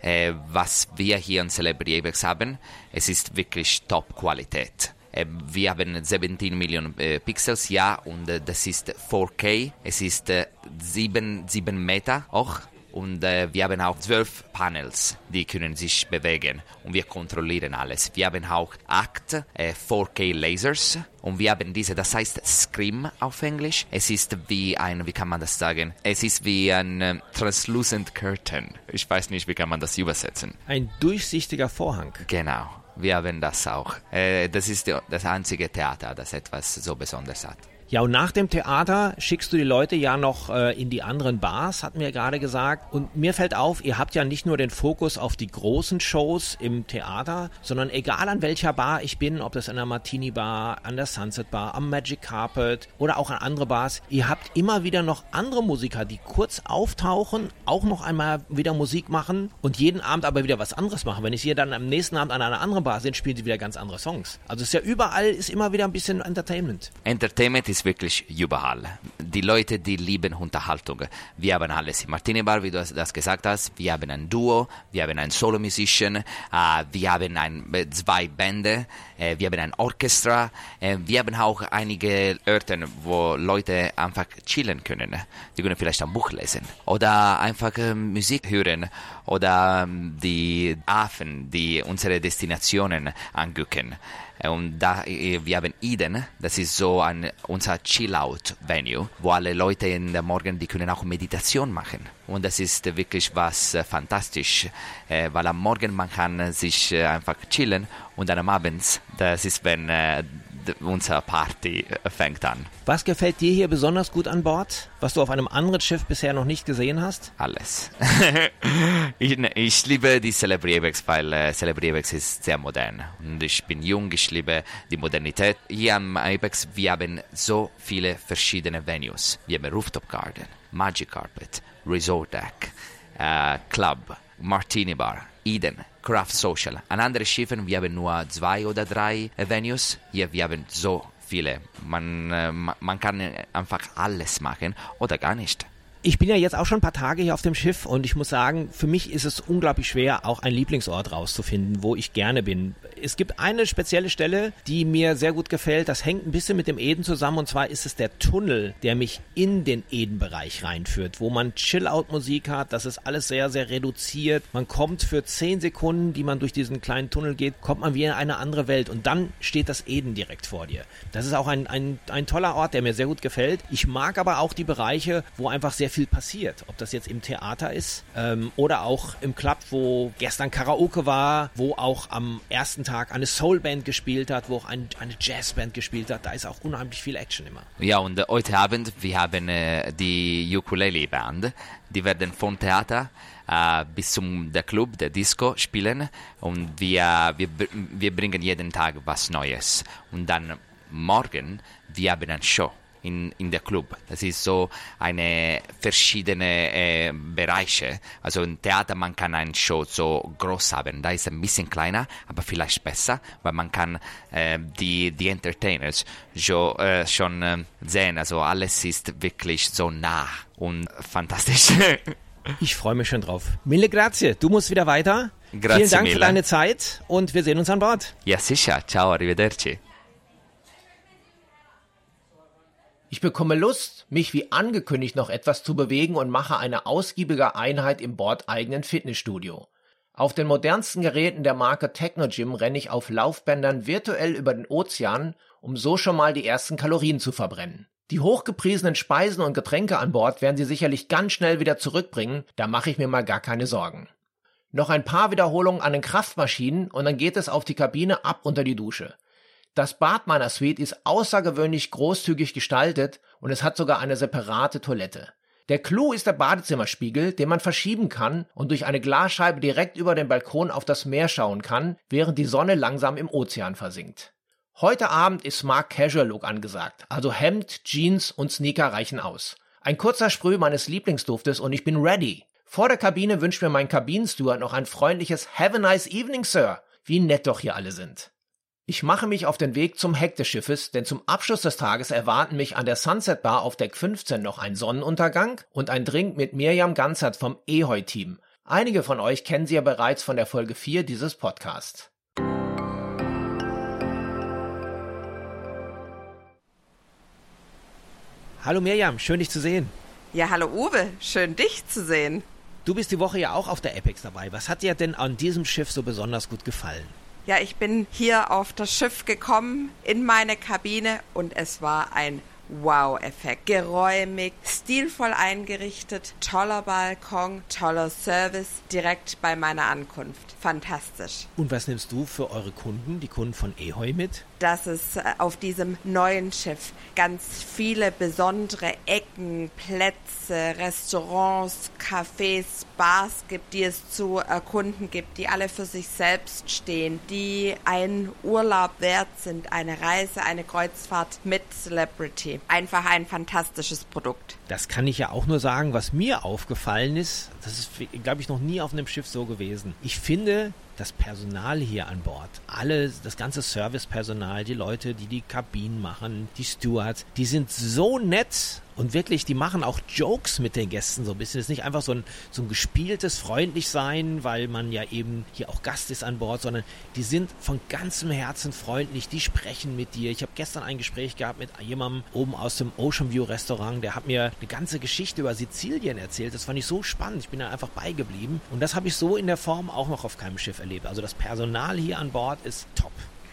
[SPEAKER 4] äh, was wir hier in Celebrity Apex haben, es ist wirklich Top-Qualität. Äh, wir haben 17 Millionen äh, Pixels, ja, und äh, das ist 4K. Es ist 7, äh, 7 Meter hoch und äh, wir haben auch zwölf Panels, die können sich bewegen und wir kontrollieren alles. Wir haben auch acht äh, 4K Lasers und wir haben diese, das heißt Scream auf Englisch. Es ist wie ein, wie kann man das sagen? Es ist wie ein äh, translucent curtain. Ich weiß nicht, wie kann man das übersetzen.
[SPEAKER 3] Ein durchsichtiger Vorhang.
[SPEAKER 4] Genau. Wir haben das auch. Äh, das ist das einzige Theater, das etwas so Besonderes hat.
[SPEAKER 3] Ja, und nach dem Theater schickst du die Leute ja noch äh, in die anderen Bars, hat mir gerade gesagt. Und mir fällt auf, ihr habt ja nicht nur den Fokus auf die großen Shows im Theater, sondern egal an welcher Bar ich bin, ob das an der Martini Bar, an der Sunset Bar, am Magic Carpet oder auch an andere Bars, ihr habt immer wieder noch andere Musiker, die kurz auftauchen, auch noch einmal wieder Musik machen und jeden Abend aber wieder was anderes machen. Wenn ich hier dann am nächsten Abend an einer anderen Bar sind, spielen sie wieder ganz andere Songs. Also es ist ja überall ist immer wieder ein bisschen Entertainment.
[SPEAKER 4] Entertainment ist ist wirklich überall. Die Leute, die lieben Unterhaltung. Wir haben alles Martini Bar, wie du das gesagt hast. Wir haben ein Duo, wir haben einen Solo-Musician, äh, wir haben ein, zwei Bände, äh, wir haben ein Orchester, äh, wir haben auch einige Orte, wo Leute einfach chillen können. Die können vielleicht ein Buch lesen oder einfach äh, Musik hören oder ähm, die Affen, die unsere Destinationen angucken. Und da, äh, wir haben Eden, das ist so ein, unser Chill-Out-Venue, wo alle Leute in der Morgen, die können auch Meditation machen. Und das ist wirklich was äh, fantastisch, äh, weil am Morgen man kann sich einfach chillen und dann am Abend, das ist, wenn unsere Party fängt an.
[SPEAKER 3] Was gefällt dir hier besonders gut an Bord, was du auf einem anderen Schiff bisher noch nicht gesehen hast?
[SPEAKER 4] Alles. ich, ich, liebe die Celebrity Apex, weil äh, Celebrity Apex ist sehr modern und ich bin jung, ich liebe die Modernität. Hier am Apex, wir haben so viele verschiedene Venues. Wir haben Rooftop Garden, Magic Carpet, Resort Deck, äh, Club, Martini Bar, Eden, Craft Social. An anderen Schiffen, wir haben nur zwei oder drei Venues. Hier, wir haben so viele. Man, äh, man kann einfach alles machen oder gar nicht.
[SPEAKER 3] Ich bin ja jetzt auch schon ein paar Tage hier auf dem Schiff und ich muss sagen, für mich ist es unglaublich schwer, auch einen Lieblingsort rauszufinden, wo ich gerne bin. Es gibt eine spezielle Stelle, die mir sehr gut gefällt. Das hängt ein bisschen mit dem Eden zusammen und zwar ist es der Tunnel, der mich in den Eden-Bereich reinführt, wo man Chill-Out-Musik hat. Das ist alles sehr, sehr reduziert. Man kommt für zehn Sekunden, die man durch diesen kleinen Tunnel geht, kommt man wie in eine andere Welt und dann steht das Eden direkt vor dir. Das ist auch ein, ein, ein toller Ort, der mir sehr gut gefällt. Ich mag aber auch die Bereiche, wo einfach sehr viel passiert. Ob das jetzt im Theater ist ähm, oder auch im Club, wo gestern Karaoke war, wo auch am ersten Tag eine Soulband gespielt hat, wo auch ein, eine Jazzband gespielt hat. Da ist auch unheimlich viel Action immer.
[SPEAKER 4] Ja, und heute Abend, wir haben äh, die Ukulele-Band. Die werden vom Theater äh, bis zum der Club, der Disco spielen und wir, wir, wir bringen jeden Tag was Neues. Und dann morgen, wir haben eine Show in, in der Club. Das ist so eine verschiedene äh, Bereiche. Also im Theater man kann eine Show so groß haben. Da ist ein bisschen kleiner, aber vielleicht besser, weil man kann äh, die die Entertainers jo, äh, schon äh, sehen. Also alles ist wirklich so nah und fantastisch.
[SPEAKER 3] ich freue mich schon drauf. Mille grazie. Du musst wieder weiter. Grazie Vielen Dank mille. für deine Zeit und wir sehen uns an Bord.
[SPEAKER 4] Ja, sicher. Ciao, arrivederci.
[SPEAKER 3] Ich bekomme Lust, mich wie angekündigt noch etwas zu bewegen und mache eine ausgiebige Einheit im bordeigenen Fitnessstudio. Auf den modernsten Geräten der Marke Technogym renne ich auf Laufbändern virtuell über den Ozean, um so schon mal die ersten Kalorien zu verbrennen. Die hochgepriesenen Speisen und Getränke an Bord werden sie sicherlich ganz schnell wieder zurückbringen, da mache ich mir mal gar keine Sorgen. Noch ein paar Wiederholungen an den Kraftmaschinen und dann geht es auf die Kabine ab unter die Dusche. Das Bad meiner Suite ist außergewöhnlich großzügig gestaltet und es hat sogar eine separate Toilette. Der Clou ist der Badezimmerspiegel, den man verschieben kann und durch eine Glasscheibe direkt über den Balkon auf das Meer schauen kann, während die Sonne langsam im Ozean versinkt. Heute Abend ist Smart Casual Look angesagt, also Hemd, Jeans und Sneaker reichen aus. Ein kurzer Sprüh meines Lieblingsduftes und ich bin ready. Vor der Kabine wünscht mir mein Kabinensteward noch ein freundliches Have a nice evening, Sir. Wie nett doch hier alle sind. Ich mache mich auf den Weg zum Heck des Schiffes, denn zum Abschluss des Tages erwarten mich an der Sunset Bar auf Deck 15 noch ein Sonnenuntergang und ein Drink mit Mirjam Ganzert vom Ehoi-Team. Einige von euch kennen sie ja bereits von der Folge 4 dieses Podcasts. Hallo Mirjam, schön dich zu sehen.
[SPEAKER 5] Ja, hallo Uwe, schön dich zu sehen.
[SPEAKER 3] Du bist die Woche ja auch auf der Apex dabei. Was hat dir denn an diesem Schiff so besonders gut gefallen?
[SPEAKER 5] Ja, ich bin hier auf das Schiff gekommen, in meine Kabine und es war ein Wow-Effekt. Geräumig, stilvoll eingerichtet, toller Balkon, toller Service direkt bei meiner Ankunft. Fantastisch.
[SPEAKER 3] Und was nimmst du für eure Kunden, die Kunden von Ehoi mit?
[SPEAKER 5] Dass es äh, auf diesem neuen Schiff ganz viele besondere Ecken, Plätze, Restaurants, Cafés, Bars gibt, die es zu erkunden gibt, die alle für sich selbst stehen, die ein Urlaub wert sind, eine Reise, eine Kreuzfahrt mit Celebrity. Einfach ein fantastisches Produkt.
[SPEAKER 3] Das kann ich ja auch nur sagen, was mir aufgefallen ist. Das ist, glaube ich, noch nie auf einem Schiff so gewesen. Ich finde, das Personal hier an Bord, alle, das ganze Servicepersonal, die Leute, die die Kabinen machen, die Stewards, die sind so nett und wirklich, die machen auch Jokes mit den Gästen so ein bisschen. Es ist nicht einfach so ein, so ein gespieltes Freundlichsein, weil man ja eben hier auch Gast ist an Bord, sondern die sind von ganzem Herzen freundlich, die sprechen mit dir. Ich habe gestern ein Gespräch gehabt mit jemandem oben aus dem Ocean View Restaurant, der hat mir eine ganze Geschichte über Sizilien erzählt. Das fand ich so spannend. Ich bin da einfach beigeblieben. Und das habe ich so in der Form auch noch auf keinem Schiff erlebt. Also das Personal hier an Bord ist top.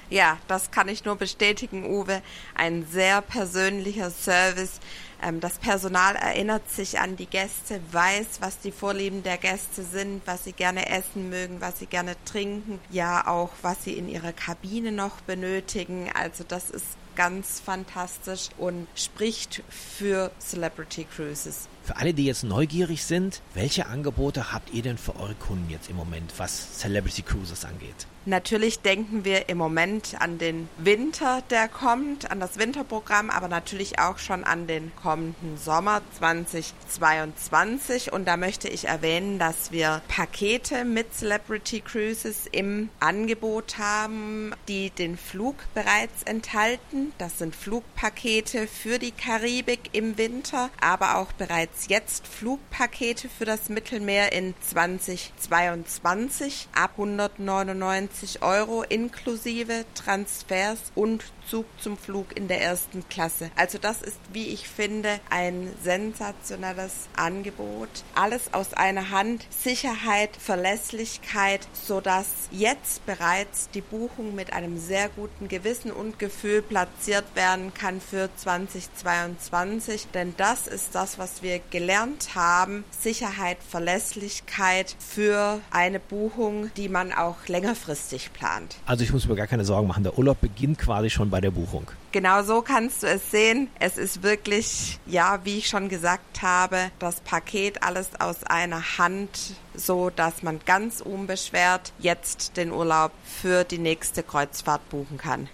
[SPEAKER 5] Ja, das kann ich nur bestätigen, Uwe. Ein sehr persönlicher Service. Ähm, das Personal erinnert sich an die Gäste, weiß, was die Vorlieben der Gäste sind, was sie gerne essen mögen, was sie gerne trinken, ja auch, was sie in ihrer Kabine noch benötigen. Also das ist ganz fantastisch und spricht für Celebrity Cruises.
[SPEAKER 3] Für alle, die jetzt neugierig sind, welche Angebote habt ihr denn für eure Kunden jetzt im Moment, was Celebrity Cruises angeht?
[SPEAKER 5] Natürlich denken wir im Moment an den Winter, der kommt, an das Winterprogramm, aber natürlich auch schon an den kommenden Sommer 2022. Und da möchte ich erwähnen, dass wir Pakete mit Celebrity Cruises im Angebot haben, die den Flug bereits enthalten. Das sind Flugpakete für die Karibik im Winter, aber auch bereits jetzt Flugpakete für das Mittelmeer in 2022 ab 199 150 Euro inklusive Transfers und Zug zum Flug in der ersten Klasse. Also das ist, wie ich finde, ein sensationelles Angebot. Alles aus einer Hand, Sicherheit, Verlässlichkeit, sodass jetzt bereits die Buchung mit einem sehr guten Gewissen und Gefühl platziert werden kann für 2022. Denn das ist das, was wir gelernt haben. Sicherheit, Verlässlichkeit für eine Buchung, die man auch längerfristig plant.
[SPEAKER 3] Also ich muss mir gar keine Sorgen machen. Der Urlaub beginnt quasi schon bei der Buchung.
[SPEAKER 5] Genau so kannst du es sehen. Es ist wirklich, ja, wie ich schon gesagt habe, das Paket alles aus einer Hand, so dass man ganz unbeschwert jetzt den Urlaub für die nächste Kreuzfahrt buchen kann.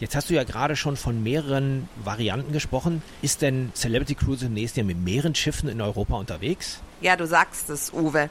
[SPEAKER 3] Jetzt hast du ja gerade schon von mehreren Varianten gesprochen. Ist denn Celebrity Cruise im nächsten Jahr mit mehreren Schiffen in Europa unterwegs?
[SPEAKER 5] Ja, du sagst es, Uwe.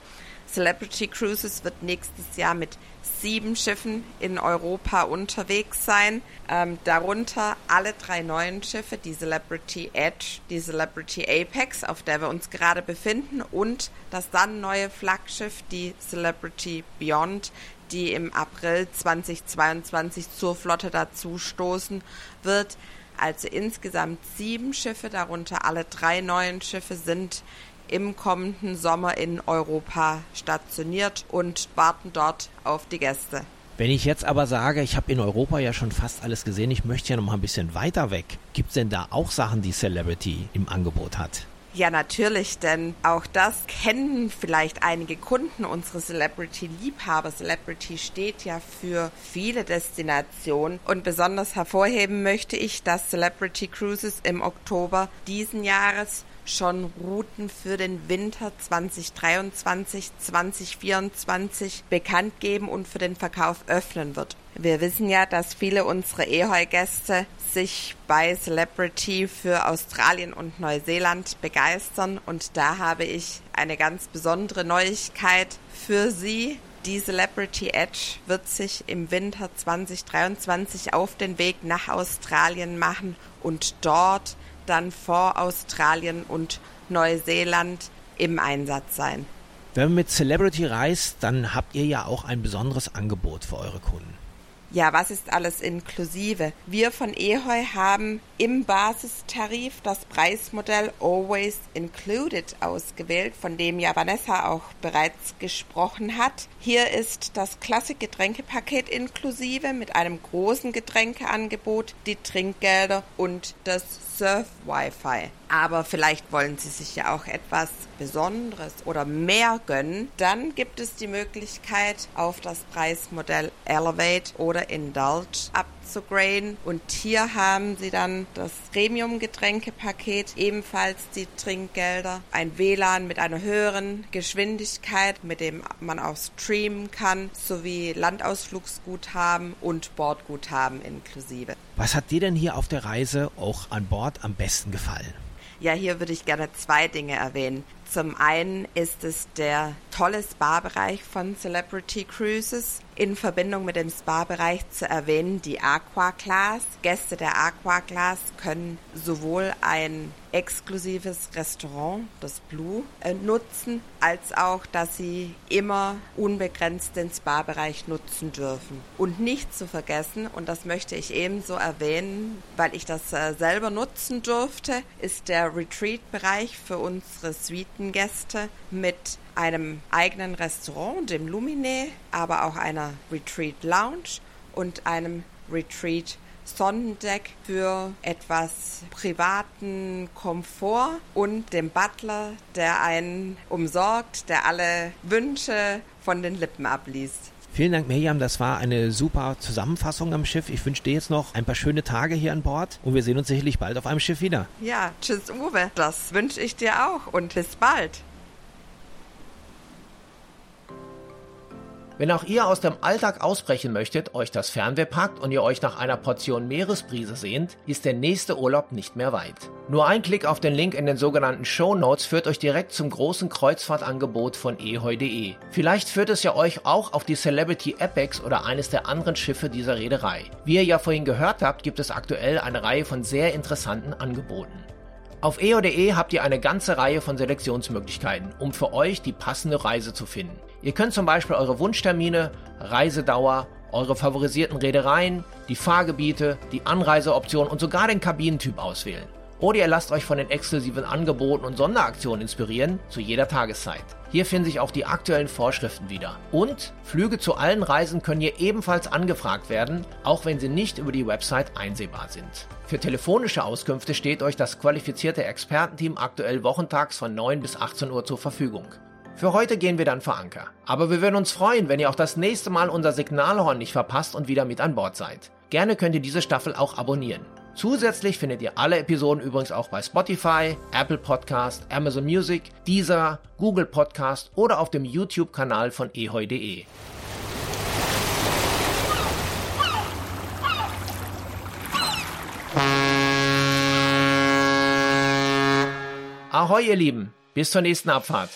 [SPEAKER 5] Celebrity Cruises wird nächstes Jahr mit sieben Schiffen in Europa unterwegs sein. Ähm, darunter alle drei neuen Schiffe, die Celebrity Edge, die Celebrity Apex, auf der wir uns gerade befinden, und das dann neue Flaggschiff, die Celebrity Beyond, die im April 2022 zur Flotte dazustoßen wird. Also insgesamt sieben Schiffe, darunter alle drei neuen Schiffe sind im kommenden Sommer in Europa stationiert und warten dort auf die Gäste.
[SPEAKER 3] Wenn ich jetzt aber sage, ich habe in Europa ja schon fast alles gesehen, ich möchte ja noch mal ein bisschen weiter weg, gibt es denn da auch Sachen, die Celebrity im Angebot hat?
[SPEAKER 5] Ja, natürlich, denn auch das kennen vielleicht einige Kunden, unsere Celebrity-Liebhaber. Celebrity steht ja für viele Destinationen und besonders hervorheben möchte ich, dass Celebrity Cruises im Oktober diesen Jahres schon Routen für den Winter 2023, 2024 bekannt geben und für den Verkauf öffnen wird. Wir wissen ja, dass viele unserer Eheu-Gäste sich bei Celebrity für Australien und Neuseeland begeistern und da habe ich eine ganz besondere Neuigkeit für Sie. Die Celebrity Edge wird sich im Winter 2023 auf den Weg nach Australien machen und dort dann vor Australien und Neuseeland im Einsatz sein.
[SPEAKER 3] Wenn man mit Celebrity reist, dann habt ihr ja auch ein besonderes Angebot für eure Kunden.
[SPEAKER 5] Ja, was ist alles inklusive? Wir von Eheu haben im Basistarif das Preismodell Always Included ausgewählt, von dem ja Vanessa auch bereits gesprochen hat. Hier ist das Klassik-Getränkepaket inklusive mit einem großen Getränkeangebot, die Trinkgelder und das Surf-Wi-Fi. Aber vielleicht wollen Sie sich ja auch etwas Besonderes oder mehr gönnen. Dann gibt es die Möglichkeit, auf das Preismodell Elevate oder Indulge abzugraden. Und hier haben Sie dann das Premium-Getränkepaket, ebenfalls die Trinkgelder, ein WLAN mit einer höheren Geschwindigkeit, mit dem man auch streamen kann, sowie Landausflugsguthaben und Bordguthaben inklusive.
[SPEAKER 3] Was hat dir denn hier auf der Reise auch an Bord am besten gefallen?
[SPEAKER 5] Ja, hier würde ich gerne zwei Dinge erwähnen. Zum einen ist es der tolle Spa-Bereich von Celebrity Cruises. In Verbindung mit dem Spa-Bereich zu erwähnen die Aqua Class. Gäste der Aqua Class können sowohl ein exklusives Restaurant, das Blue, äh, nutzen, als auch, dass sie immer unbegrenzt den Spa-Bereich nutzen dürfen. Und nicht zu vergessen, und das möchte ich ebenso erwähnen, weil ich das äh, selber nutzen durfte, ist der Retreat-Bereich für unsere Suitengäste mit einem eigenen Restaurant, dem Lumine, aber auch einer Retreat Lounge und einem Retreat Sonnendeck für etwas privaten Komfort und dem Butler, der einen umsorgt, der alle Wünsche von den Lippen abliest.
[SPEAKER 1] Vielen Dank, Miriam. Das war eine super Zusammenfassung am Schiff. Ich wünsche dir jetzt noch ein paar schöne Tage hier an Bord und wir sehen uns sicherlich bald auf einem Schiff wieder.
[SPEAKER 5] Ja, tschüss Uwe. Das wünsche ich dir auch und bis bald.
[SPEAKER 1] Wenn auch ihr aus dem Alltag ausbrechen möchtet, euch das Fernweh packt und ihr euch nach einer Portion Meeresbrise sehnt, ist der nächste Urlaub nicht mehr weit. Nur ein Klick auf den Link in den sogenannten Show Notes führt euch direkt zum großen Kreuzfahrtangebot von eheu.de. Vielleicht führt es ja euch auch auf die Celebrity Apex oder eines der anderen Schiffe dieser Reederei. Wie ihr ja vorhin gehört habt, gibt es aktuell eine Reihe von sehr interessanten Angeboten. Auf eo.de habt ihr eine ganze Reihe von Selektionsmöglichkeiten, um für euch die passende Reise zu finden. Ihr könnt zum Beispiel eure Wunschtermine, Reisedauer, eure favorisierten Reedereien, die Fahrgebiete, die Anreiseoptionen und sogar den Kabinentyp auswählen. Oder ihr lasst euch von den exklusiven Angeboten und Sonderaktionen inspirieren zu jeder Tageszeit. Hier finden sich auch die aktuellen Vorschriften wieder. Und Flüge zu allen Reisen können hier ebenfalls angefragt werden, auch wenn sie nicht über die Website einsehbar sind. Für telefonische Auskünfte steht euch das qualifizierte Expertenteam aktuell wochentags von 9 bis 18 Uhr zur Verfügung. Für heute gehen wir dann vor Anker. Aber wir würden uns freuen, wenn ihr auch das nächste Mal unser Signalhorn nicht verpasst und wieder mit an Bord seid. Gerne könnt ihr diese Staffel auch abonnieren. Zusätzlich findet ihr alle Episoden übrigens auch bei Spotify, Apple Podcast, Amazon Music, Deezer, Google Podcast oder auf dem YouTube-Kanal von ehoi.de. Ahoi ihr Lieben, bis zur nächsten Abfahrt.